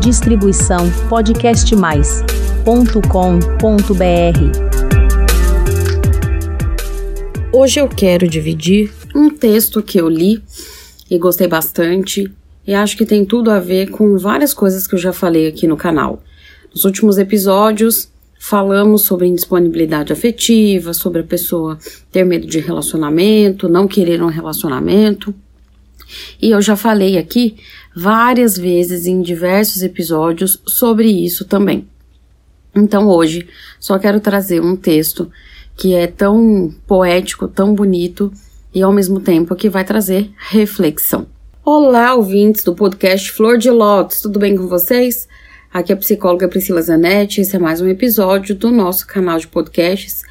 Distribuição podcastmais.com.br. Hoje eu quero dividir um texto que eu li e gostei bastante e acho que tem tudo a ver com várias coisas que eu já falei aqui no canal. Nos últimos episódios falamos sobre indisponibilidade afetiva, sobre a pessoa ter medo de relacionamento, não querer um relacionamento. E eu já falei aqui várias vezes em diversos episódios sobre isso também. Então hoje só quero trazer um texto que é tão poético, tão bonito e ao mesmo tempo que vai trazer reflexão. Olá, ouvintes do podcast Flor de Lótus, tudo bem com vocês? Aqui é a psicóloga Priscila Zanetti, esse é mais um episódio do nosso canal de podcasts,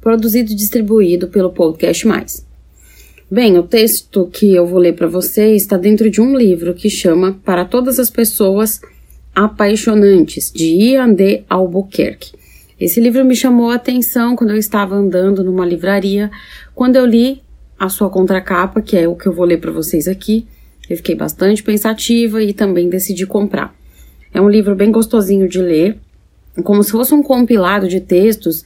produzido e distribuído pelo Podcast Mais. Bem, o texto que eu vou ler para vocês está dentro de um livro que chama Para Todas as Pessoas Apaixonantes, de Ian de Albuquerque. Esse livro me chamou a atenção quando eu estava andando numa livraria, quando eu li a sua contracapa, que é o que eu vou ler para vocês aqui. Eu fiquei bastante pensativa e também decidi comprar. É um livro bem gostosinho de ler, como se fosse um compilado de textos,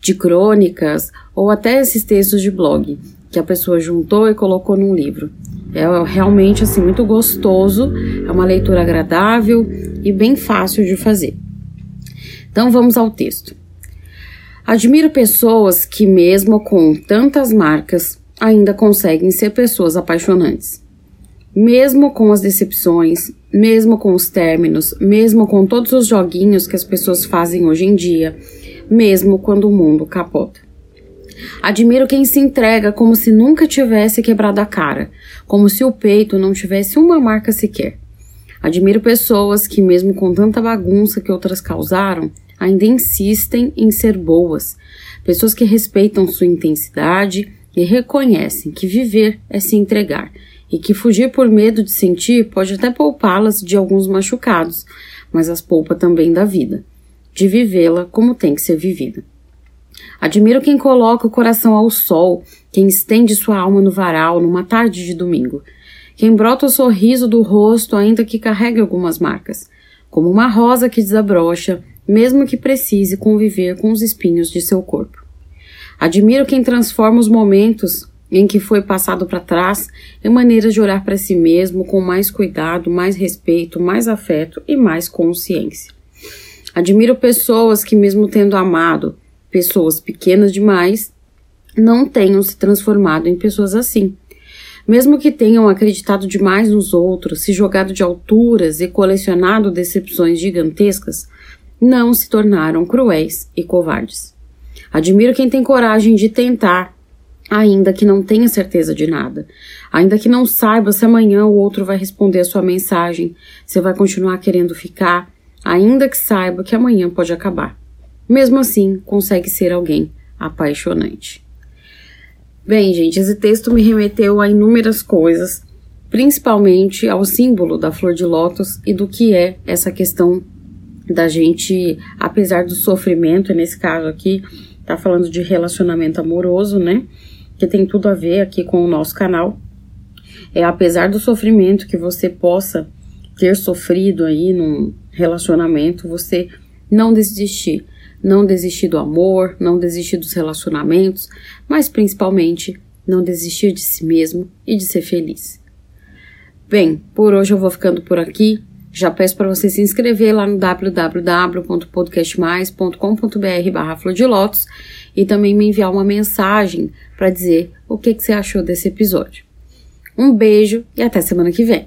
de crônicas ou até esses textos de blog que a pessoa juntou e colocou num livro. É realmente assim muito gostoso, é uma leitura agradável e bem fácil de fazer. Então vamos ao texto. Admiro pessoas que, mesmo com tantas marcas, ainda conseguem ser pessoas apaixonantes. Mesmo com as decepções, mesmo com os términos, mesmo com todos os joguinhos que as pessoas fazem hoje em dia, mesmo quando o mundo capota. Admiro quem se entrega como se nunca tivesse quebrado a cara, como se o peito não tivesse uma marca sequer. Admiro pessoas que, mesmo com tanta bagunça que outras causaram, ainda insistem em ser boas. Pessoas que respeitam sua intensidade e reconhecem que viver é se entregar e que fugir por medo de sentir pode até poupá-las de alguns machucados, mas as poupa também da vida, de vivê-la como tem que ser vivida. Admiro quem coloca o coração ao sol, quem estende sua alma no varal numa tarde de domingo, quem brota o sorriso do rosto ainda que carregue algumas marcas, como uma rosa que desabrocha, mesmo que precise conviver com os espinhos de seu corpo. Admiro quem transforma os momentos em que foi passado para trás em maneiras de olhar para si mesmo com mais cuidado, mais respeito, mais afeto e mais consciência. Admiro pessoas que, mesmo tendo amado, pessoas pequenas demais não tenham se transformado em pessoas assim. Mesmo que tenham acreditado demais nos outros, se jogado de alturas e colecionado decepções gigantescas, não se tornaram cruéis e covardes. Admiro quem tem coragem de tentar, ainda que não tenha certeza de nada, ainda que não saiba se amanhã o outro vai responder a sua mensagem, se vai continuar querendo ficar, ainda que saiba que amanhã pode acabar mesmo assim consegue ser alguém apaixonante. Bem, gente, esse texto me remeteu a inúmeras coisas, principalmente ao símbolo da flor de lótus e do que é essa questão da gente, apesar do sofrimento, nesse caso aqui, tá falando de relacionamento amoroso, né? Que tem tudo a ver aqui com o nosso canal. É apesar do sofrimento que você possa ter sofrido aí num relacionamento, você não desistir, não desistir do amor, não desistir dos relacionamentos, mas principalmente não desistir de si mesmo e de ser feliz. Bem, por hoje eu vou ficando por aqui. Já peço para você se inscrever lá no www.podcastmais.com.br barra Flodilotos e também me enviar uma mensagem para dizer o que, que você achou desse episódio. Um beijo e até semana que vem.